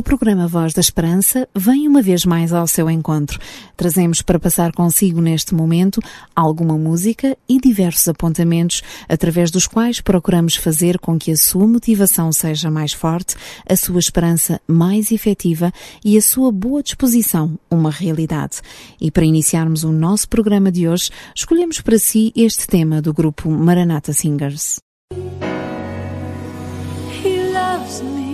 O programa Voz da Esperança vem uma vez mais ao seu encontro. Trazemos para passar consigo neste momento alguma música e diversos apontamentos através dos quais procuramos fazer com que a sua motivação seja mais forte, a sua esperança mais efetiva e a sua boa disposição uma realidade. E para iniciarmos o nosso programa de hoje, escolhemos para si este tema do grupo Maranata Singers. He loves me.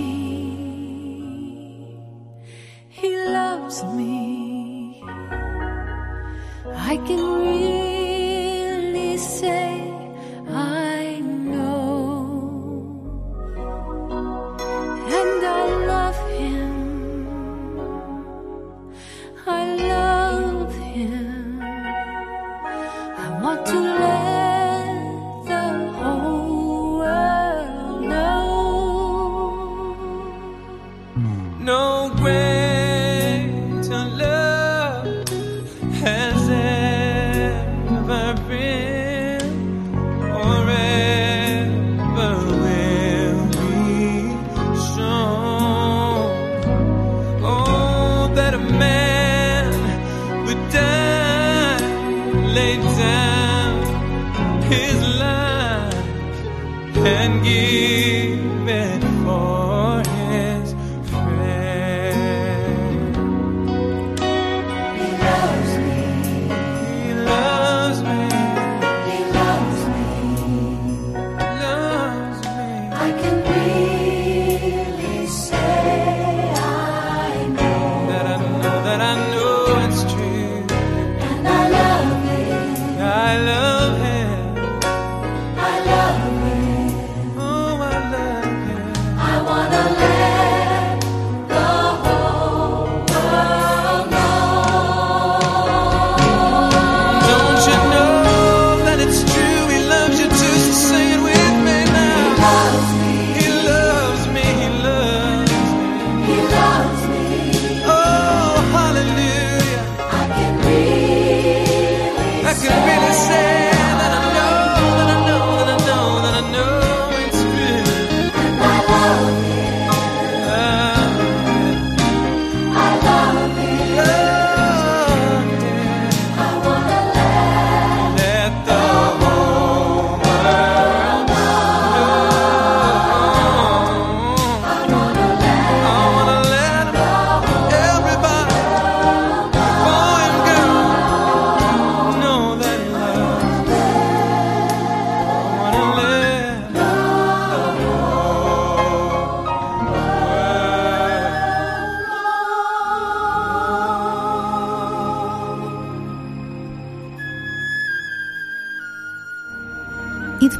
He loves me. I can really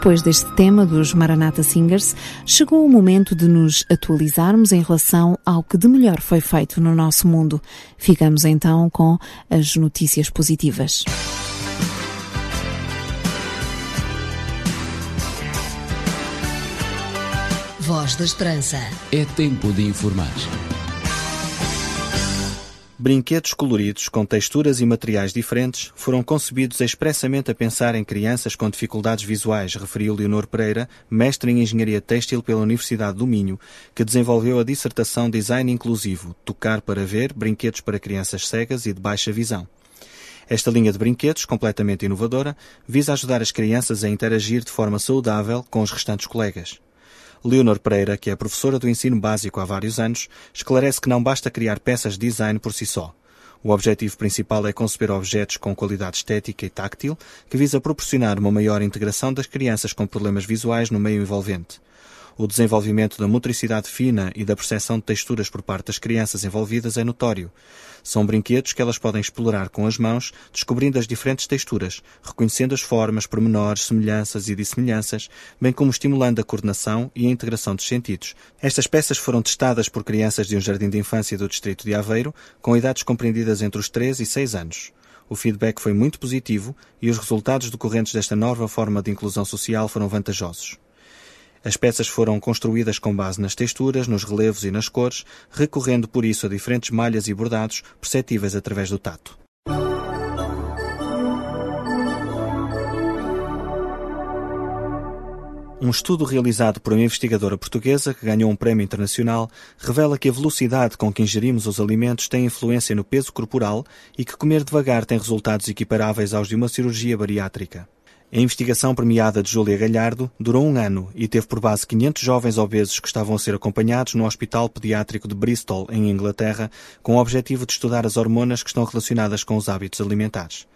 depois deste tema dos Maranata Singers, chegou o momento de nos atualizarmos em relação ao que de melhor foi feito no nosso mundo. Ficamos então com as notícias positivas. Voz da Esperança. É tempo de informar. Brinquedos coloridos com texturas e materiais diferentes foram concebidos expressamente a pensar em crianças com dificuldades visuais, referiu Leonor Pereira, mestre em Engenharia Têxtil pela Universidade do Minho, que desenvolveu a dissertação Design Inclusivo, Tocar para Ver, Brinquedos para Crianças Cegas e de Baixa Visão. Esta linha de brinquedos, completamente inovadora, visa ajudar as crianças a interagir de forma saudável com os restantes colegas. Leonor Pereira, que é professora do ensino básico há vários anos, esclarece que não basta criar peças de design por si só. O objetivo principal é conceber objetos com qualidade estética e táctil, que visa proporcionar uma maior integração das crianças com problemas visuais no meio envolvente. O desenvolvimento da motricidade fina e da percepção de texturas por parte das crianças envolvidas é notório. São brinquedos que elas podem explorar com as mãos, descobrindo as diferentes texturas, reconhecendo as formas, pormenores, semelhanças e dissemelhanças, bem como estimulando a coordenação e a integração dos sentidos. Estas peças foram testadas por crianças de um jardim de infância do distrito de Aveiro, com idades compreendidas entre os 3 e 6 anos. O feedback foi muito positivo e os resultados decorrentes desta nova forma de inclusão social foram vantajosos. As peças foram construídas com base nas texturas, nos relevos e nas cores, recorrendo por isso a diferentes malhas e bordados perceptíveis através do tato. Um estudo realizado por uma investigadora portuguesa que ganhou um prémio internacional revela que a velocidade com que ingerimos os alimentos tem influência no peso corporal e que comer devagar tem resultados equiparáveis aos de uma cirurgia bariátrica. A investigação premiada de Júlia Galhardo durou um ano e teve por base 500 jovens obesos que estavam a ser acompanhados no Hospital Pediátrico de Bristol, em Inglaterra, com o objetivo de estudar as hormonas que estão relacionadas com os hábitos alimentares.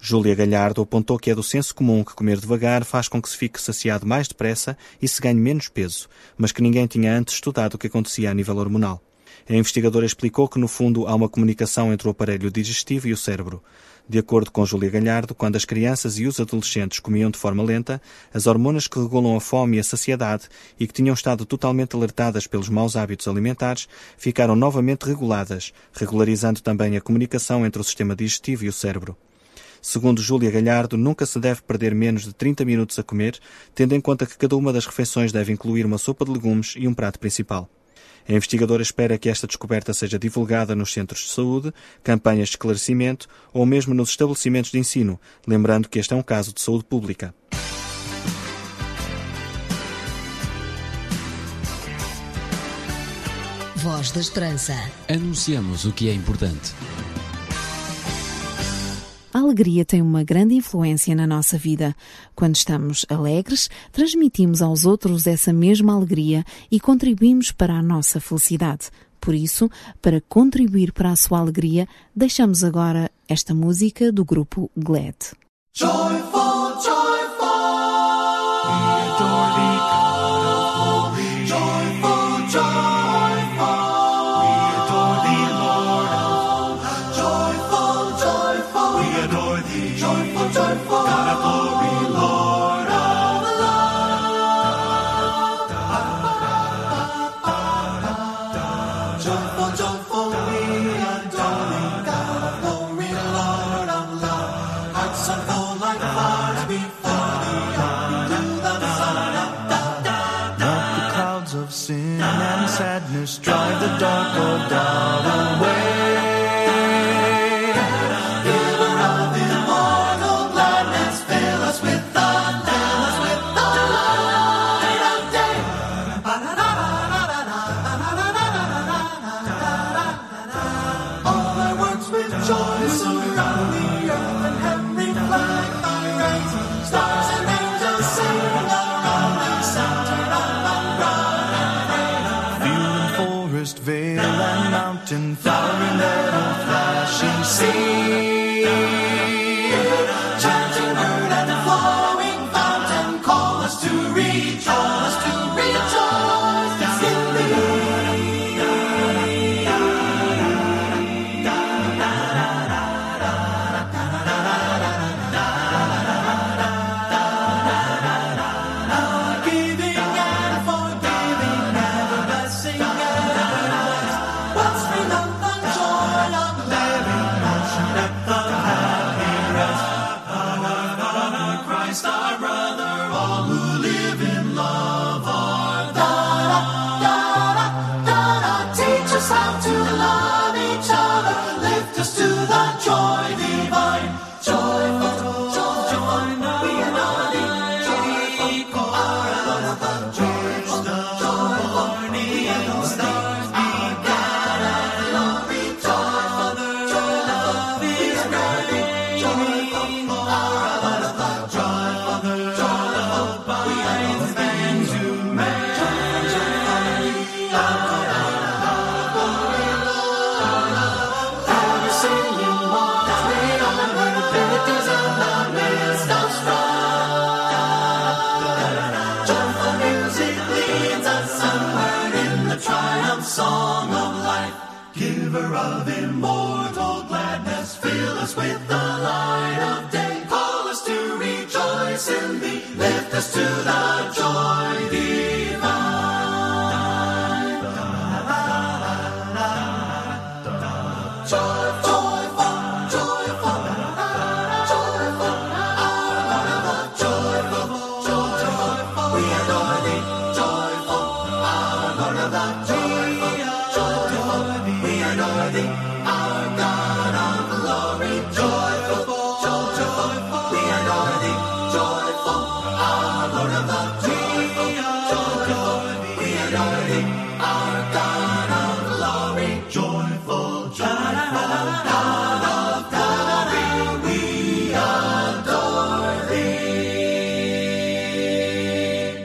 Júlia Galhardo apontou que é do senso comum que comer devagar faz com que se fique saciado mais depressa e se ganhe menos peso, mas que ninguém tinha antes estudado o que acontecia a nível hormonal. A investigadora explicou que, no fundo, há uma comunicação entre o aparelho digestivo e o cérebro. De acordo com Júlia Galhardo, quando as crianças e os adolescentes comiam de forma lenta, as hormonas que regulam a fome e a saciedade e que tinham estado totalmente alertadas pelos maus hábitos alimentares ficaram novamente reguladas, regularizando também a comunicação entre o sistema digestivo e o cérebro. Segundo Júlia Galhardo, nunca se deve perder menos de 30 minutos a comer, tendo em conta que cada uma das refeições deve incluir uma sopa de legumes e um prato principal. A investigadora espera que esta descoberta seja divulgada nos centros de saúde, campanhas de esclarecimento ou mesmo nos estabelecimentos de ensino, lembrando que este é um caso de saúde pública. Voz da Esperança. Anunciamos o que é importante. A alegria tem uma grande influência na nossa vida. Quando estamos alegres, transmitimos aos outros essa mesma alegria e contribuímos para a nossa felicidade. Por isso, para contribuir para a sua alegria, deixamos agora esta música do grupo Glad. Joyful.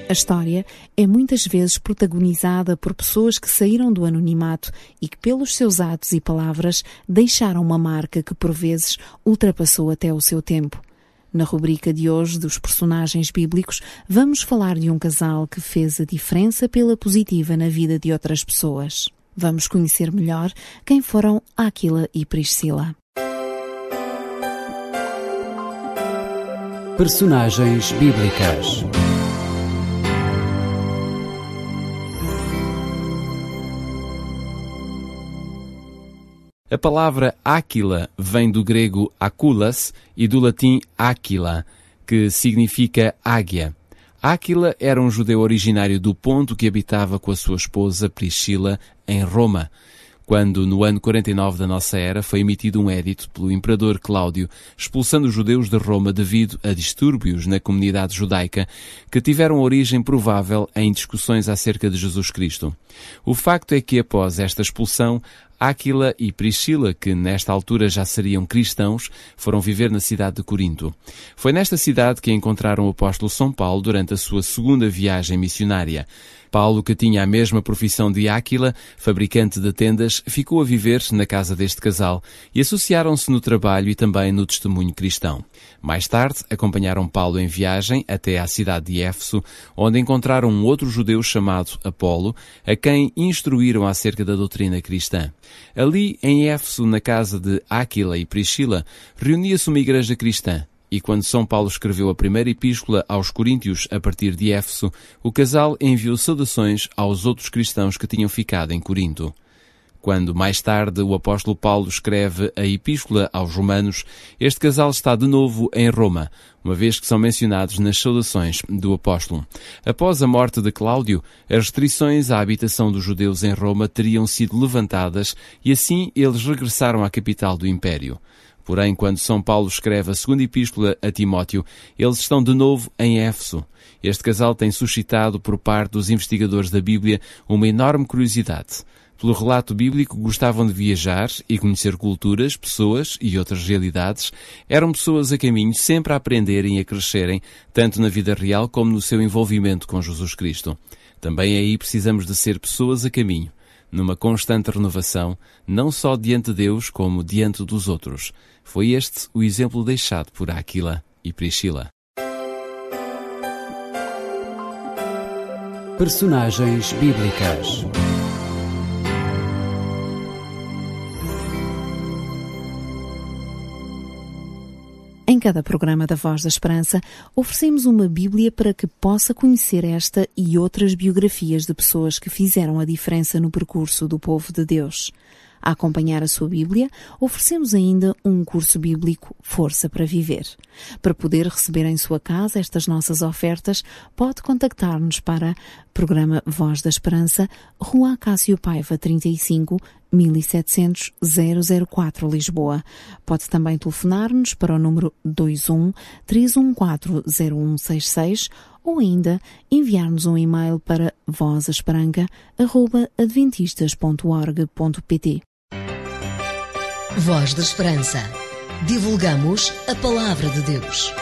A história é muitas vezes protagonizada por pessoas que saíram do anonimato e que, pelos seus atos e palavras, deixaram uma marca que, por vezes, ultrapassou até o seu tempo. Na rubrica de hoje dos personagens bíblicos, vamos falar de um casal que fez a diferença pela positiva na vida de outras pessoas. Vamos conhecer melhor quem foram Áquila e Priscila. Personagens bíblicas. A palavra Áquila vem do grego aculas e do latim aquila, que significa águia. Áquila era um judeu originário do Ponto que habitava com a sua esposa Priscila em Roma quando, no ano 49 da nossa era, foi emitido um édito pelo imperador Cláudio expulsando os judeus de Roma devido a distúrbios na comunidade judaica que tiveram origem provável em discussões acerca de Jesus Cristo. O facto é que, após esta expulsão, Áquila e Priscila, que nesta altura já seriam cristãos, foram viver na cidade de Corinto. Foi nesta cidade que encontraram o apóstolo São Paulo durante a sua segunda viagem missionária. Paulo, que tinha a mesma profissão de Áquila, fabricante de tendas, ficou a viver na casa deste casal e associaram-se no trabalho e também no testemunho cristão. Mais tarde, acompanharam Paulo em viagem até à cidade de Éfeso, onde encontraram um outro judeu chamado Apolo, a quem instruíram acerca da doutrina cristã. Ali, em Éfeso, na casa de Áquila e Priscila, reunia-se uma igreja cristã. E quando São Paulo escreveu a primeira epístola aos Coríntios a partir de Éfeso, o casal enviou saudações aos outros cristãos que tinham ficado em Corinto. Quando mais tarde o apóstolo Paulo escreve a epístola aos Romanos, este casal está de novo em Roma, uma vez que são mencionados nas saudações do apóstolo. Após a morte de Cláudio, as restrições à habitação dos judeus em Roma teriam sido levantadas e assim eles regressaram à capital do império. Porém, quando São Paulo escreve a segunda epístola a Timóteo, eles estão de novo em Éfeso. Este casal tem suscitado por parte dos investigadores da Bíblia uma enorme curiosidade. Pelo relato bíblico, gostavam de viajar e conhecer culturas, pessoas e outras realidades. Eram pessoas a caminho, sempre a aprenderem e a crescerem, tanto na vida real como no seu envolvimento com Jesus Cristo. Também aí precisamos de ser pessoas a caminho, numa constante renovação, não só diante de Deus, como diante dos outros. Foi este o exemplo deixado por Aquila e Priscila. Personagens bíblicas. Em cada programa da Voz da Esperança, oferecemos uma Bíblia para que possa conhecer esta e outras biografias de pessoas que fizeram a diferença no percurso do povo de Deus. A acompanhar a sua Bíblia, oferecemos ainda um curso bíblico Força para Viver. Para poder receber em sua casa estas nossas ofertas, pode contactar-nos para Programa Voz da Esperança, Rua Cássio Paiva 35, 1700 004 Lisboa. Pode também telefonar-nos para o número 21 314 0166 ou ainda enviar-nos um e-mail para vozasperanca.adventistas.org.pt. Voz da Esperança. Divulgamos a palavra de Deus.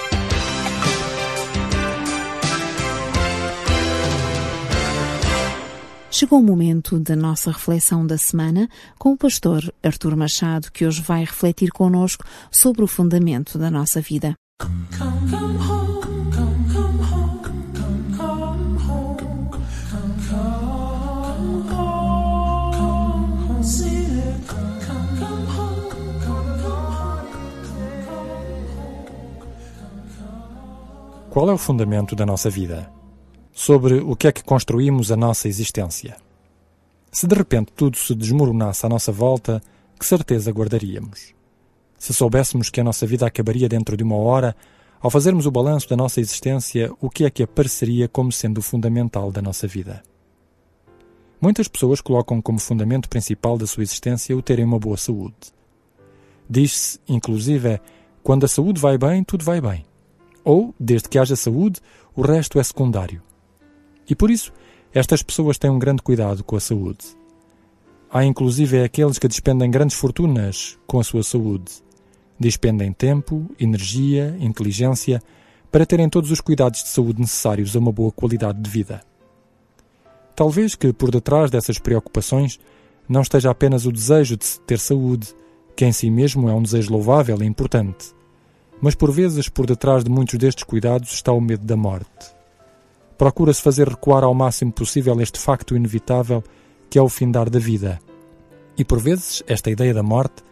Chegou o momento da nossa reflexão da semana com o pastor Artur Machado, que hoje vai refletir connosco sobre o fundamento da nossa vida. Qual é o fundamento da nossa vida? Sobre o que é que construímos a nossa existência? Se de repente tudo se desmoronasse à nossa volta, que certeza guardaríamos? Se soubéssemos que a nossa vida acabaria dentro de uma hora, ao fazermos o balanço da nossa existência, o que é que apareceria como sendo o fundamental da nossa vida? Muitas pessoas colocam como fundamento principal da sua existência o terem uma boa saúde. Diz-se, inclusive, quando a saúde vai bem, tudo vai bem. Ou, desde que haja saúde, o resto é secundário. E por isso, estas pessoas têm um grande cuidado com a saúde. Há inclusive aqueles que despendem grandes fortunas com a sua saúde. Despendem tempo, energia, inteligência para terem todos os cuidados de saúde necessários a uma boa qualidade de vida. Talvez que por detrás dessas preocupações não esteja apenas o desejo de ter saúde, que em si mesmo é um desejo louvável e importante, mas por vezes por detrás de muitos destes cuidados está o medo da morte. Procura-se fazer recuar ao máximo possível este facto inevitável que é o findar da vida. E por vezes esta ideia da morte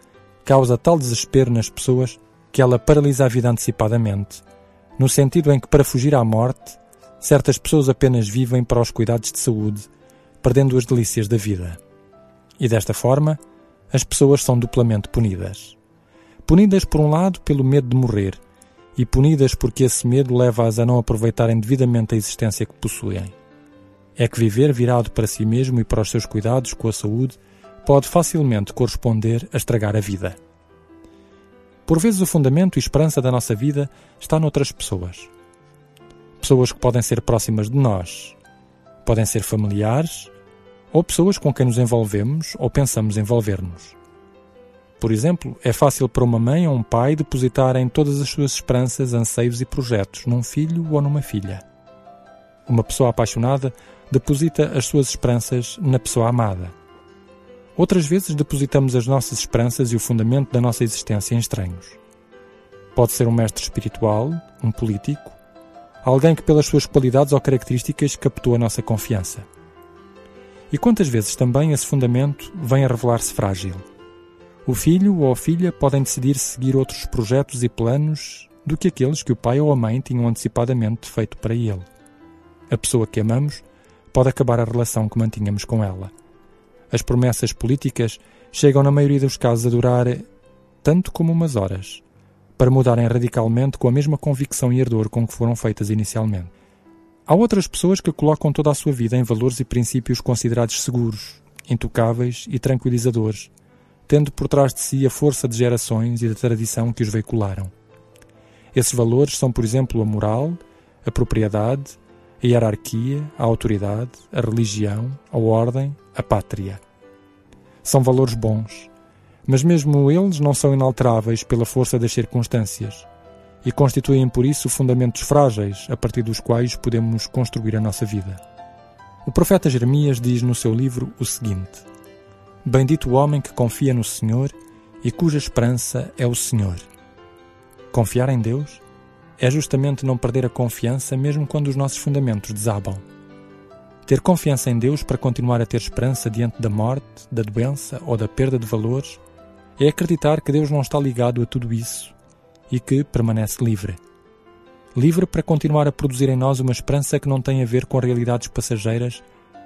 causa tal desespero nas pessoas que ela paralisa a vida antecipadamente, no sentido em que para fugir à morte, certas pessoas apenas vivem para os cuidados de saúde, perdendo as delícias da vida. E desta forma, as pessoas são duplamente punidas. Punidas, por um lado, pelo medo de morrer, e punidas porque esse medo leva-as a não aproveitarem devidamente a existência que possuem. É que viver virado para si mesmo e para os seus cuidados com a saúde pode facilmente corresponder a estragar a vida. Por vezes, o fundamento e esperança da nossa vida está noutras pessoas. Pessoas que podem ser próximas de nós, podem ser familiares ou pessoas com quem nos envolvemos ou pensamos envolver-nos. Por exemplo, é fácil para uma mãe ou um pai depositarem todas as suas esperanças, anseios e projetos num filho ou numa filha. Uma pessoa apaixonada deposita as suas esperanças na pessoa amada. Outras vezes depositamos as nossas esperanças e o fundamento da nossa existência em estranhos. Pode ser um mestre espiritual, um político, alguém que pelas suas qualidades ou características captou a nossa confiança. E quantas vezes também esse fundamento vem a revelar-se frágil. O filho ou a filha podem decidir seguir outros projetos e planos do que aqueles que o pai ou a mãe tinham antecipadamente feito para ele. A pessoa que amamos pode acabar a relação que mantínhamos com ela. As promessas políticas chegam, na maioria dos casos, a durar tanto como umas horas, para mudarem radicalmente com a mesma convicção e ardor com que foram feitas inicialmente. Há outras pessoas que colocam toda a sua vida em valores e princípios considerados seguros, intocáveis e tranquilizadores, tendo por trás de si a força de gerações e da tradição que os veicularam. Esses valores são, por exemplo, a moral, a propriedade, a hierarquia, a autoridade, a religião, a ordem, a pátria. São valores bons, mas mesmo eles não são inalteráveis pela força das circunstâncias e constituem por isso fundamentos frágeis a partir dos quais podemos construir a nossa vida. O profeta Jeremias diz no seu livro o seguinte: Bendito o homem que confia no Senhor e cuja esperança é o Senhor. Confiar em Deus é justamente não perder a confiança mesmo quando os nossos fundamentos desabam. Ter confiança em Deus para continuar a ter esperança diante da morte, da doença ou da perda de valores é acreditar que Deus não está ligado a tudo isso e que permanece livre. Livre para continuar a produzir em nós uma esperança que não tem a ver com realidades passageiras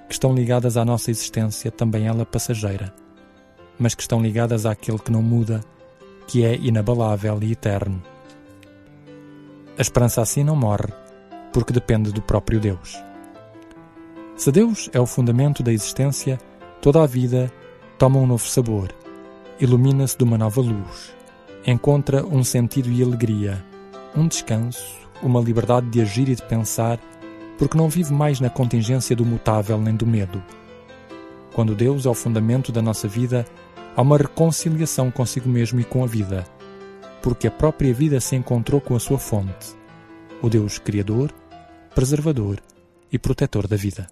que estão ligadas à nossa existência, também ela passageira, mas que estão ligadas àquele que não muda, que é inabalável e eterno. A esperança assim não morre, porque depende do próprio Deus. Se Deus é o fundamento da existência, toda a vida toma um novo sabor, ilumina-se de uma nova luz, encontra um sentido e alegria, um descanso, uma liberdade de agir e de pensar, porque não vive mais na contingência do mutável nem do medo. Quando Deus é o fundamento da nossa vida, há uma reconciliação consigo mesmo e com a vida, porque a própria vida se encontrou com a sua fonte, o Deus Criador, Preservador e Protetor da vida.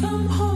teu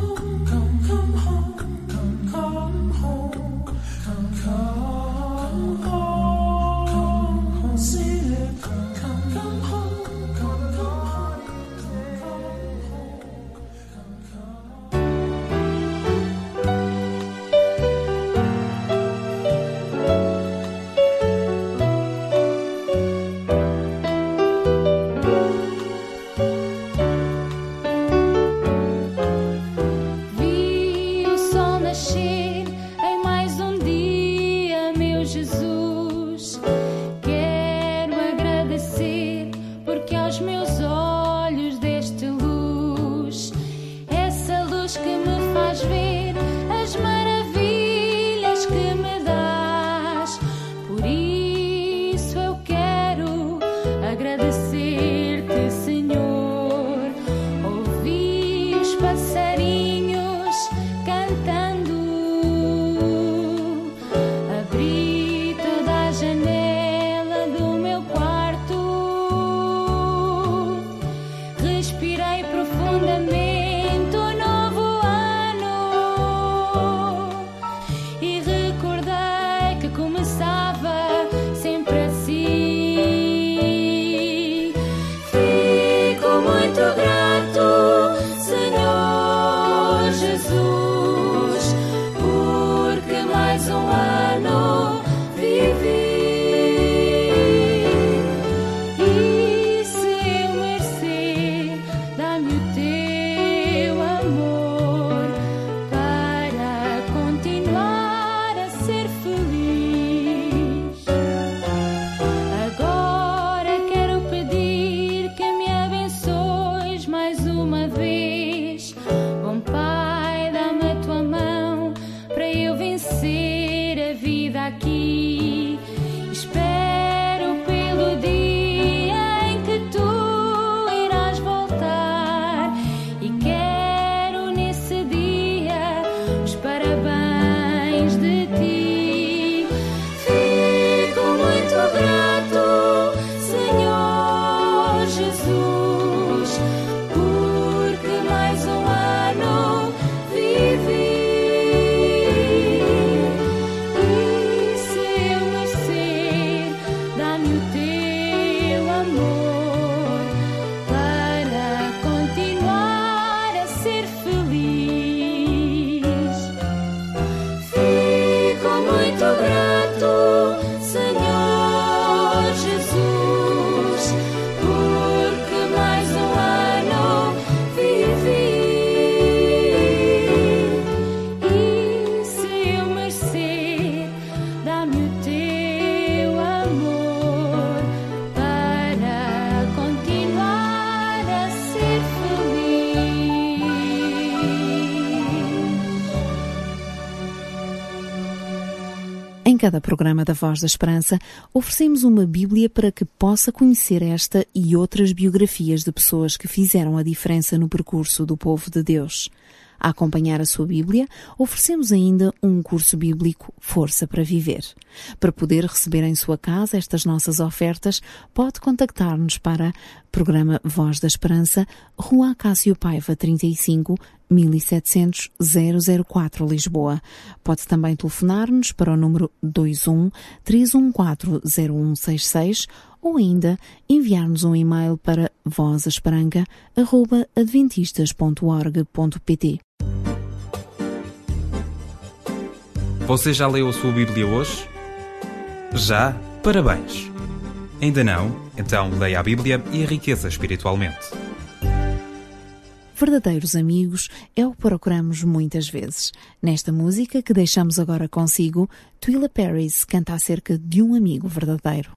cada programa da Voz da Esperança, oferecemos uma Bíblia para que possa conhecer esta e outras biografias de pessoas que fizeram a diferença no percurso do povo de Deus. A acompanhar a sua Bíblia, oferecemos ainda um curso bíblico Força para Viver. Para poder receber em sua casa estas nossas ofertas, pode contactar-nos para Programa Voz da Esperança, Rua Acácio Paiva 35, 1700 004 Lisboa. Pode também telefonar-nos para o número 21 314 0166 ou ainda enviar-nos um e-mail para vozesperanga.adventistas.org.pt. Você já leu a sua Bíblia hoje? Já? Parabéns! Ainda não? Então leia a Bíblia e enriqueça espiritualmente. Verdadeiros amigos é o que procuramos muitas vezes. Nesta música que deixamos agora consigo, Twila Paris canta acerca de um amigo verdadeiro.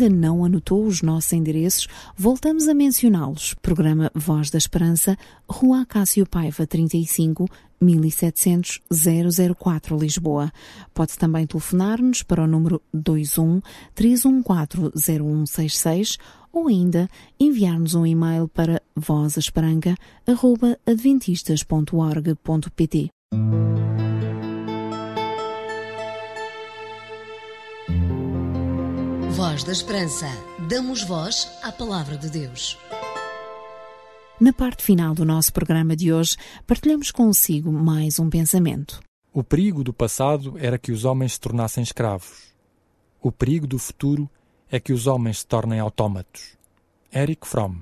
Ainda não anotou os nossos endereços, voltamos a mencioná-los. Programa Voz da Esperança, Rua Acácio Paiva 35, 1700 004 Lisboa. Pode também telefonar-nos para o número 21 314 0166 ou ainda enviar-nos um e-mail para vozesperanga.adventistas.org.pt. Voz da Esperança. Damos voz à palavra de Deus. Na parte final do nosso programa de hoje, partilhamos consigo mais um pensamento. O perigo do passado era que os homens se tornassem escravos. O perigo do futuro é que os homens se tornem autómatos. Eric Fromm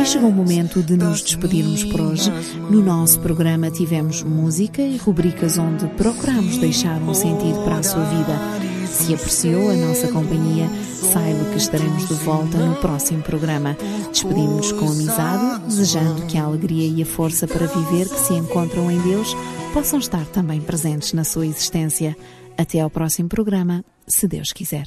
E chegou o momento de nos despedirmos por hoje. No nosso programa tivemos música e rubricas onde procuramos deixar um sentido para a sua vida. Se apreciou a nossa companhia, saiba que estaremos de volta no próximo programa. Despedimos-nos com amizade, desejando que a alegria e a força para viver que se encontram em Deus possam estar também presentes na sua existência. Até ao próximo programa, se Deus quiser.